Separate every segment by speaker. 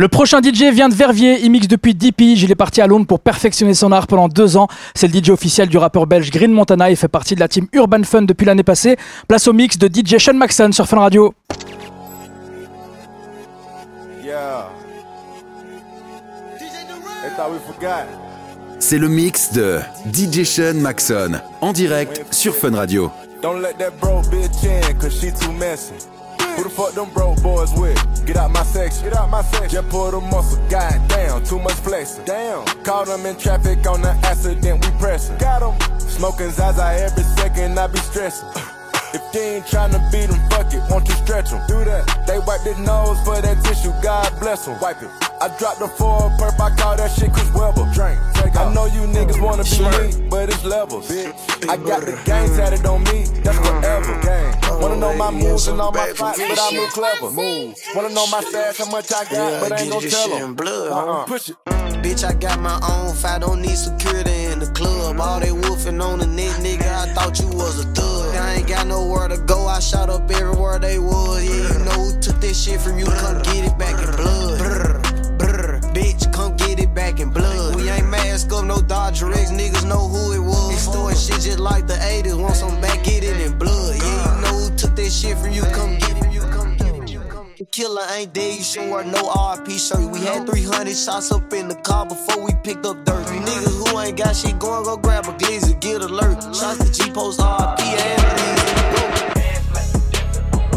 Speaker 1: Le prochain DJ vient de Verviers, il mixe depuis 10 piges, il est parti à Londres pour perfectionner son art pendant deux ans. C'est le DJ officiel du rappeur belge Green Montana, il fait partie de la team Urban Fun depuis l'année passée. Place au mix de DJ Sean Maxon sur Fun Radio.
Speaker 2: C'est le mix de DJ Sean Maxon en direct sur Fun Radio. Don't let that bro bitch in, cause she too messy. Who the fuck them broke boys with? Get out my section. Get out my section. Just pull the muscle. God damn, too much flexing. Damn. Caught them in traffic on the accident, we pressing. Got them. Smoking Zaza every second, I be stressing. If you ain't tryna beat them, fuck it, won't you stretch them? Do that. They wipe their nose for that tissue, God bless them. Wipe it. I dropped the four perp, I call that shit Chris Webber. Drink, I know you niggas wanna be me, but it's levels. I got the game mm. tatted on me, that's mm. whatever. Gang. Wanna know my moves and all my fights, but I move clever. Move. Wanna know my stash, how much I got, but I ain't gon' tell them. Blood, uh-uh. Push it. Bitch, I got my own fight, don't need security the. All they wolfing on the net, nigga, I thought you was a thug. I ain't got nowhere to go, I shot up everywhere they was. Yeah, you know who took this shit from you, come get it back in blood. Bitch, come get it back in blood. We ain't mask up, no Dodger X, niggas know who it was. Extorting shit just like the 80s, want some back, get it in blood. Yeah, you know who took this shit from you, come get it. Killer ain't dead, you should wear no RP shirt. We had 300 shots up in the car before we picked up dirt. Niggas who ain't got shit going, go grab a glizzy, get alert. Shots to G Post RP and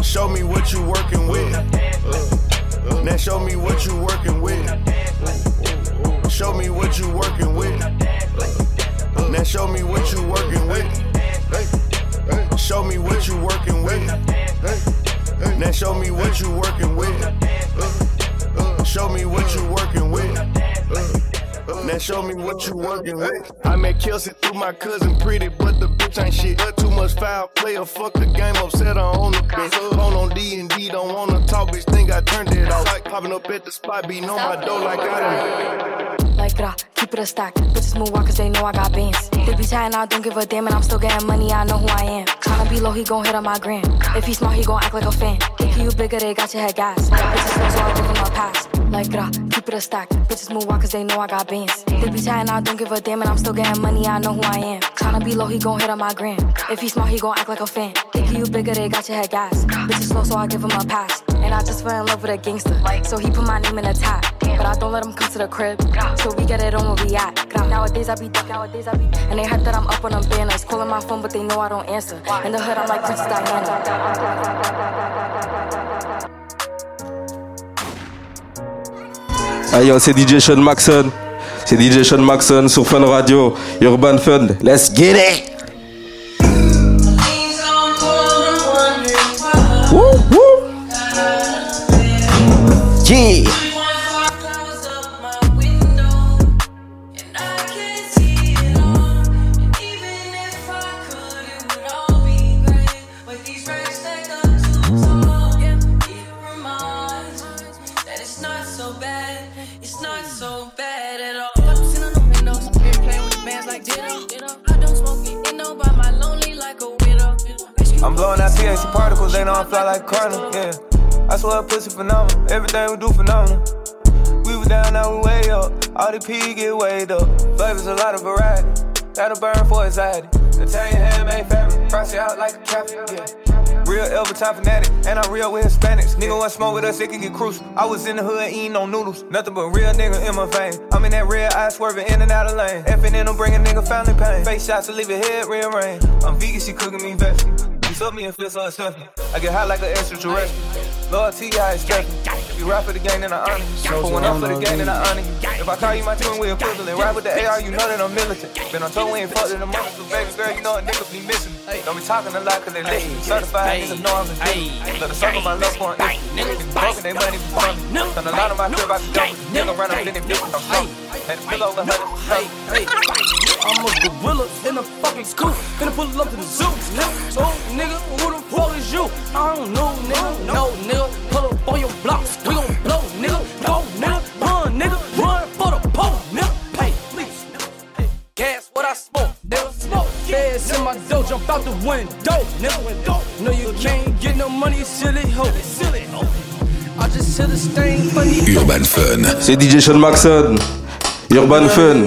Speaker 2: Show me what you working with. Now show me what you working with. Show me what you working with. Now show me what you working with. Show me what you working with. Now show me what you working. Show me what you working with. I met Kelsey through my cousin pretty, but the bitch ain't shit. Got Too much foul player, fuck the game, upset her on the bench. Phone on D and D, don't wanna talk, bitch. Think I turned it off. Like popping up at the spot, beating on my door like I done. Like gra, keep it a stack. Bitches move on cause they know I got bands. They be chatting, I don't give a damn, and I'm still getting money, I know who I am. Tryna be low, he gon' hit on my gram. If he smart, he gon' act like a fan. Think you bigger, they got your head gas. Bitches slow, so I give him a pass. Like gra, keep it a stack. Bitches move on cause they know I got bands. They be chatting, I don't give a damn, and I'm still getting money, I know who I am. Tryna be low, he gon' hit on my gram. If he smart, he gon' act like a fan. Think you bigger, they got your head gas. Bitches slow, so I give him a pass. And I just fell in love with a gangster. So he put my name in the top. But I don't let him come to the crib. So we get it on where we at. Nowadays I be duck, nowadays I be. And they heard that I'm up on them banners. Calling my phone, but they know I don't answer. In the hood, I'm like Princess Diana.
Speaker 3: Hey yo, c'est DJ Sean Maxon. C'est DJ Sean Maxon sur Fun Radio, Urban Fun. Let's get it! Woo, woo. Yeah!
Speaker 4: Everything we do phenomenal. We was down, now we way up. All the P get weighed up. Flavors a lot of variety. That'll burn for anxiety. Italian handmade fabric, price it out like a traffic, yeah. Real time fanatic, and I'm real with Hispanics. Nigga want smoke with us, it can get crucial. I was in the hood eating on noodles, nothing but real nigga in my vein. I'm in that red eye swerving in and out of lane. Effing in them bringing nigga family pain. Face shots to leave your head rearranged. I'm vegan, she cooking me vegetables. Took me and feel so accepting. I get hot like an extraterrestrial. Lord T.I. is stepping. If you rap for the game, then I honor you. Put one up for the game, then I honor you. If I call you my twin, we equivalent. Ride with the AR, you know that I'm militant. Been on tour, we ain't fucked in the month, so baby girl, you know a nigga be missing. Don't be talking a lot, cause they listen. Certified niggas know I'm a nigga. Let the circle my love for an Niggas broken, they money be funny. Done a lot of my crib, I can jump. Nigga run up in it, bitch, I'm slow. Had fill over hundred.
Speaker 5: I'm a gorilla in a fucking scoop. Finna pull up to the zoo, nigga. So, nigga, who the fuck is you? I don't know, nigga. No, nigga. Pull up on your blocks. We gon' blow, nigga. Go, nigga. Run, nigga. Run for the pole, nigga. Hey, please, nigga. Gas, what I smoke, nigga. Smoke. Feds in my dough, jump out the window, nigga. No, you can't get no money, silly hoe. Silly hoe. I just
Speaker 6: Urban Fun.
Speaker 3: C'est DJ Sean Macson. Urban Fun.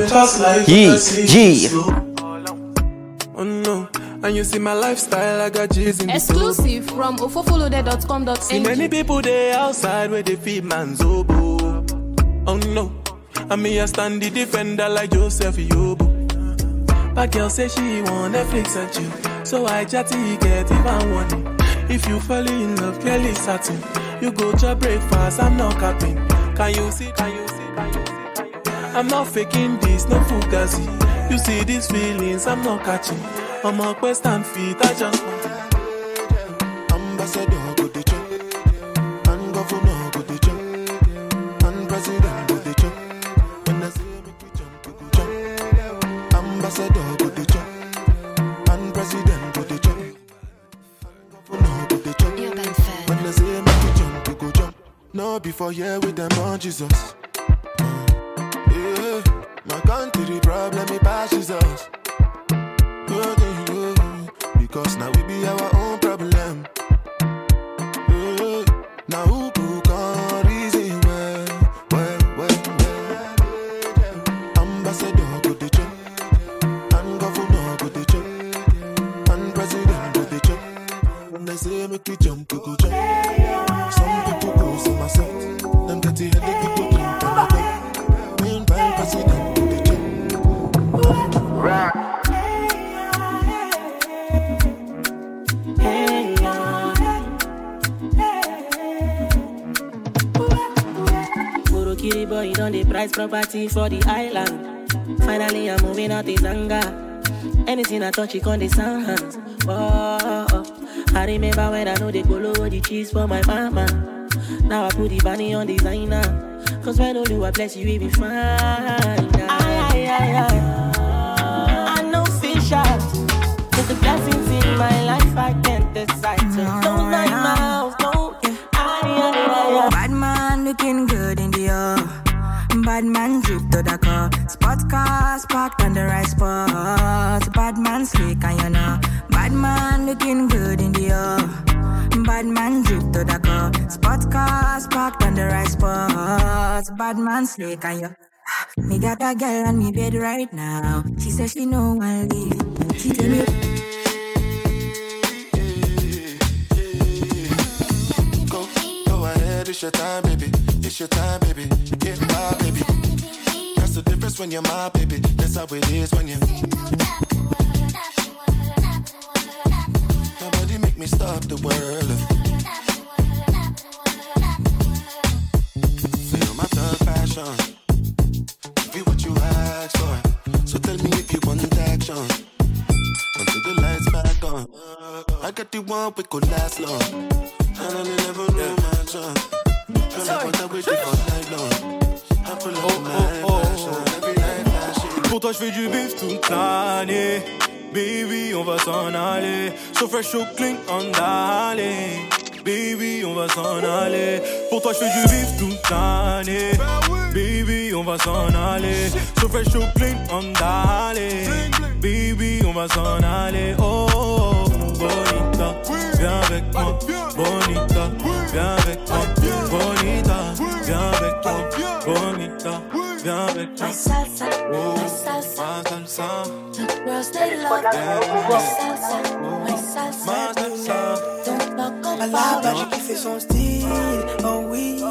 Speaker 3: Yeah, yeah.
Speaker 7: Oh no. And you see my lifestyle, I got G's in
Speaker 8: Exclusive from ofofolode.com.ng.
Speaker 7: See many people there outside where they feed man's oboe. Oh no. And me I stand the defender like Joseph Yobo. But girl say she want Netflix and chill. So I chatty get even one. If you fall in love, Kelly satin. You go to breakfast, I'm not capping. Can you see? Can you I'm not faking this, no fugazi. You see these feelings, I'm not catching. I'm a quest and feet, I just want.
Speaker 9: Ambassador go the chop, and governor go the chop, and president go the chop. When I say make we jump, we go jump. Ambassador go the chop, and president go the chop, governor go the chop. When I say make we jump, we go jump. No before here with them on Jesus. Turn to the problem, it passes us. Oh, because now we
Speaker 10: price property for the island. Finally, I'm moving out the zanga. Anything I touch, it on the sound hands. Oh, oh. I remember when I know they go lower the cheese for my mama. Now I put the bunny on designer. Cause when Olu I bless you, we be fine. Aye, aye, aye, aye. I know fish out. With the blessings in my life, I can't decide to. Don't mind my house, don't. Aye, aye, aye, aye.
Speaker 11: Bad man looking good in the air. Bad man drip to the car. Spot cars parked on the right spot. Bad man slick and you know. Bad man looking good in the air. Bad man drip to the car. Spot cars parked on the right spot. Bad man slick and you. Me got a girl on me bed right now. She says she know one leave. She tell me.
Speaker 9: Go, go ahead, it's your time, baby. It's your time, baby. Get my baby. That's the difference when you're my baby. That's how it is when you. Nobody make me stop the world. Feel my thug passion. Be what you ask for. So tell me if you want action. Until the lights back on. I got the one we could last long. And I never know up my passion.
Speaker 7: Pour toi, je fais du bif toute l'année. Baby, on va s'en aller. So fresh, so clean, on d'aller. Baby, on va s'en aller. Pour toi, je fais du bif toute l'année. Baby, on va s'en aller. So fresh, so clean, on d'aller. Baby, on va s'en aller. Oh, oh, oh, bonita, viens avec moi. Bonita, viens avec moi. Bonita, viens avec moi. Bonita, viens avec moi.
Speaker 5: My salsa,
Speaker 7: Oh,
Speaker 5: my salsa.
Speaker 7: ma salsa.
Speaker 5: Girls, they love my salsa, my salsa.
Speaker 7: Ma salsa.
Speaker 12: À la base, j'ai kiffé son style, oh oui.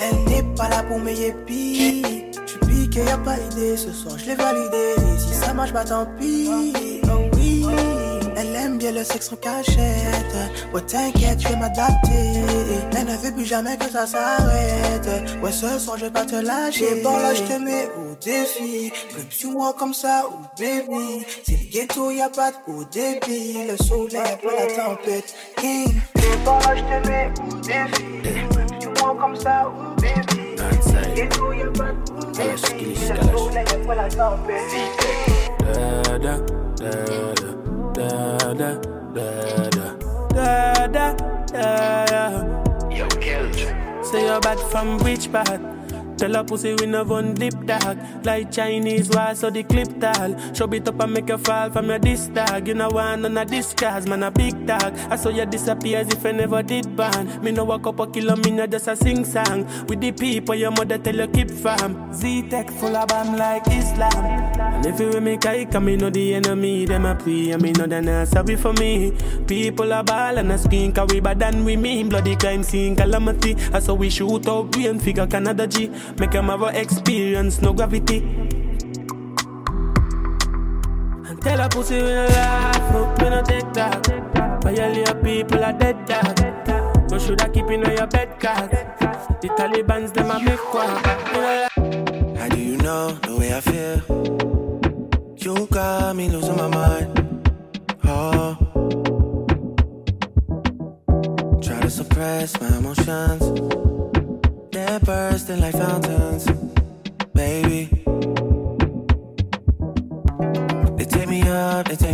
Speaker 12: Elle n'est pas là pour mes yépis. J'suis piqué, y'a pas idée. Ce soir, je l'ai validé. Si ça marche, bah tant pis, oh oui. Le sexe en cachette. Ouais, t'inquiète, je vais m'adapter. Elle ne veut plus jamais que ça s'arrête. Ouais, ce soir, je vais pas te lâcher. Bon, là, je te mets au défi. Club sur moi comme ça, oh baby. C'est le ghetto, y a pas de haut débit. Le soleil après la tempête. King. Bon, là, je te mets au défi. Club sur moi comme ça, oh baby. C'est le ghetto, y a pas de haut débit. Le soleil après la tempête.
Speaker 7: Da da da da da da da da da da. Yo, Say you're bad from which part?
Speaker 12: Tell her pussy we no one lip tag. Like Chinese wise so the clip tag. Show it up and make you fall from your disc tag. You know one on a disguise, man a big tag. I saw you disappear as if I never did ban. Me know a kilo, me not just a sing song. With the people your mother tell you keep fam. Z-Tech full of bam like Islam. And if you with me kike, I me know the enemy, them a pray. I me know they not sorry for me. People are ball and a screen, cause we bad than we mean. Bloody crime scene, calamity. I saw we shoot up, out brain figure Canada G. Make them have a experience, no gravity. And tell a pussy we no laugh, up, we no take that. Violate people are dead dog. You shoulda keep in your bed cause the Taliban's them a make quack. No.
Speaker 13: How do you know the way I feel? You got me losing my mind. Oh. Try to suppress my emotions. They're bursting like fountains. Baby. They take me up, they take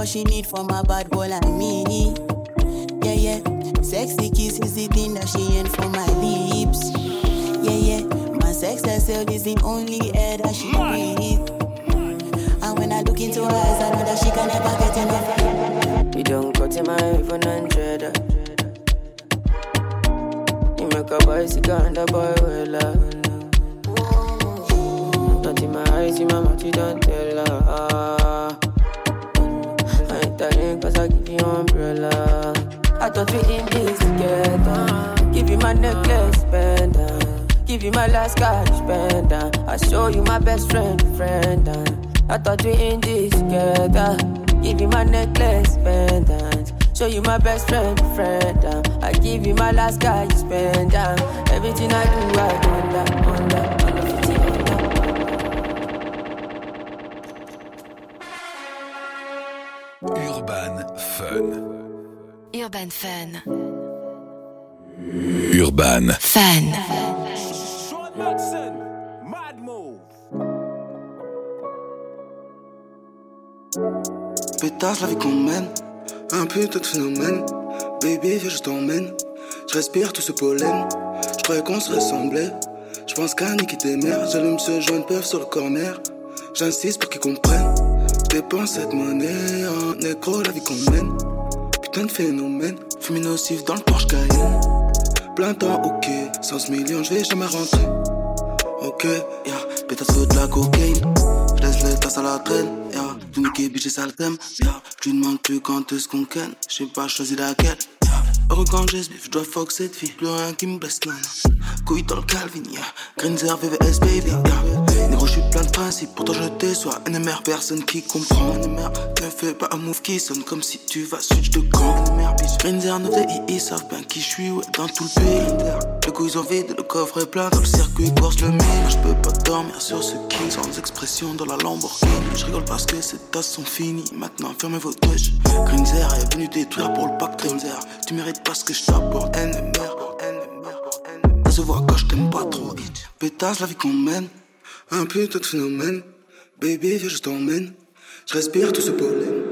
Speaker 11: what she need from a bad boy like me. Yeah, yeah. Sexy kiss is the thing that she ain't for my lips. Yeah, yeah. My sex herself is the only air that she breathes. And when I look into her eyes, I know that she can never get enough.
Speaker 10: You don't cut in my even hundred. You make a bicycle and a boy well love. Not in my eyes, in my you don't tell her. Ain't cause I give you umbrella. I thought we in this together. Give you my necklace, pendant. Give you my last cash, pendant. I show you my best friend, friend. I thought we in this together. Give you my necklace, pendant. Show you my best friend, friend. I give you my last cash, pendant. Everything I do, I under, under,
Speaker 6: Fun.
Speaker 14: Urban Fun.
Speaker 6: Urban
Speaker 14: Fun.
Speaker 13: Pétasse la vie qu'on mène, un putain de phénomène. Baby, viens, je t'emmène. Je respire tout ce pollen. Je croyais qu'on se ressemblait. Je pense qu'à niquer tes mères. J'allume ce joint de peuf sur le corner. J'insiste pour qu'ils comprennent. Dépense cette monnaie en nécro, la vie qu'on mène. Putain de phénomène. Fumée nocif dans le Porsche Cayenne. Plein temps, ok. 100 millions, je vais jamais rentrer. Ok, yeah. Pétasse de la cocaïne. Je laisse les tasses à la traîne, yeah. Du niquer, bitch, c'est ça le thème, yeah. Je lui demande plus quand est-ce qu'on ken. J'ai pas choisi laquelle, yeah. Heureux quand j'ai ce bif, je dois fuck cette fille. Plus rien qui me blesse, non. Couille dans le Calvin, yeah. Grinzer, VVS, baby, yeah. Je suis plein de principes, pourtant je déçois. NMR, personne qui comprend. NMR, ne fais pas un move qui sonne comme si tu vas switch de camp. NMR, bitch. Grinzer, nos ils savent bien qui je suis, ouais, dans tout le pays. Le coup, ils ont vide, le coffre est plein, dans le circuit, course le mille. Je peux pas dormir sur ce king sans expression dans la Lamborghini. Je rigole parce que ces tasses sont finies. Maintenant, fermez vos touches. Grinzer est venu détruire pour le pack Grinzer. Tu mérites pas ce que je t'apporte. NMR, ça se voit quand je t'aime pas trop. Pétasse la vie qu'on mène, un putain de phénomène. Baby, viens, je t'emmène. Je respire tout ce pollen.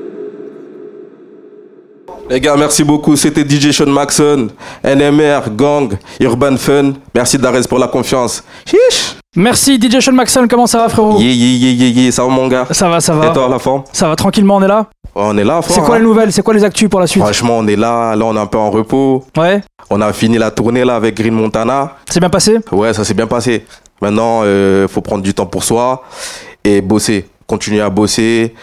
Speaker 3: Les gars, merci beaucoup. C'était DJ Sean Maxon, NMR, Gang, Urban Fun. Merci Darès pour la confiance. Chiche.
Speaker 1: Merci DJ Sean Maxon, comment ça va frérot?
Speaker 3: Yeah, yeah, yeah, yeah, yeah. Ça va mon gars?
Speaker 1: Ça va, ça va.
Speaker 3: Et toi, la forme?
Speaker 1: Ça va tranquillement, on est là?
Speaker 3: Ouais, On est là,
Speaker 1: C'est quoi
Speaker 3: hein?
Speaker 1: les nouvelles? C'est quoi les actus pour la suite?
Speaker 3: Franchement, on est là. Là, on est un peu en repos.
Speaker 1: Ouais.
Speaker 3: On a fini la tournée là avec Green Montana.
Speaker 1: C'est bien passé?
Speaker 3: Ouais, ça s'est bien passé. Maintenant, il faut prendre du temps pour soi et bosser. Continuer à bosser.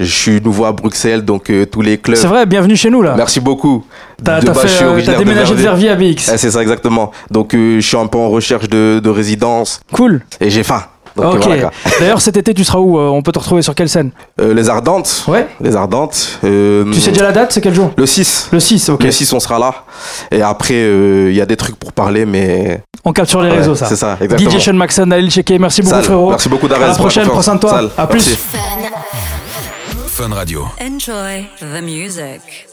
Speaker 3: Je suis nouveau à Bruxelles, donc euh, tous les clubs.
Speaker 1: C'est vrai, bienvenue chez nous là.
Speaker 3: Merci beaucoup.
Speaker 1: T'as- euh, déménagé de Verviers à BX.
Speaker 3: Eh, c'est ça, exactement. Donc, euh, je suis un peu en recherche de, de résidence.
Speaker 1: Cool.
Speaker 3: Et j'ai faim. Donc,
Speaker 1: ok.
Speaker 3: voilà.
Speaker 1: D'ailleurs, cet été, tu seras où Euh, On peut te retrouver sur quelle scène?
Speaker 3: Euh, les Ardentes.
Speaker 1: Ouais.
Speaker 3: Les Ardentes. euh,
Speaker 1: Tu sais déjà la date C'est quel jour?
Speaker 3: Le 6.
Speaker 1: Le 6, ok.
Speaker 3: Le 6, on sera là. Et après, euh, il y a des trucs pour parler, mais.
Speaker 1: On capte sur les
Speaker 3: Ouais,
Speaker 1: réseaux ça.
Speaker 3: c'est ça, exactement.
Speaker 1: DJ Sean Maxon, allez le checker. Merci beaucoup
Speaker 3: Sale.
Speaker 1: frérot.
Speaker 3: Merci beaucoup, Darès,
Speaker 1: À la prochaine, prends soin de toi.
Speaker 3: Sale.
Speaker 1: À plus.
Speaker 3: Merci.
Speaker 6: Fun Radio.
Speaker 5: Enjoy the music.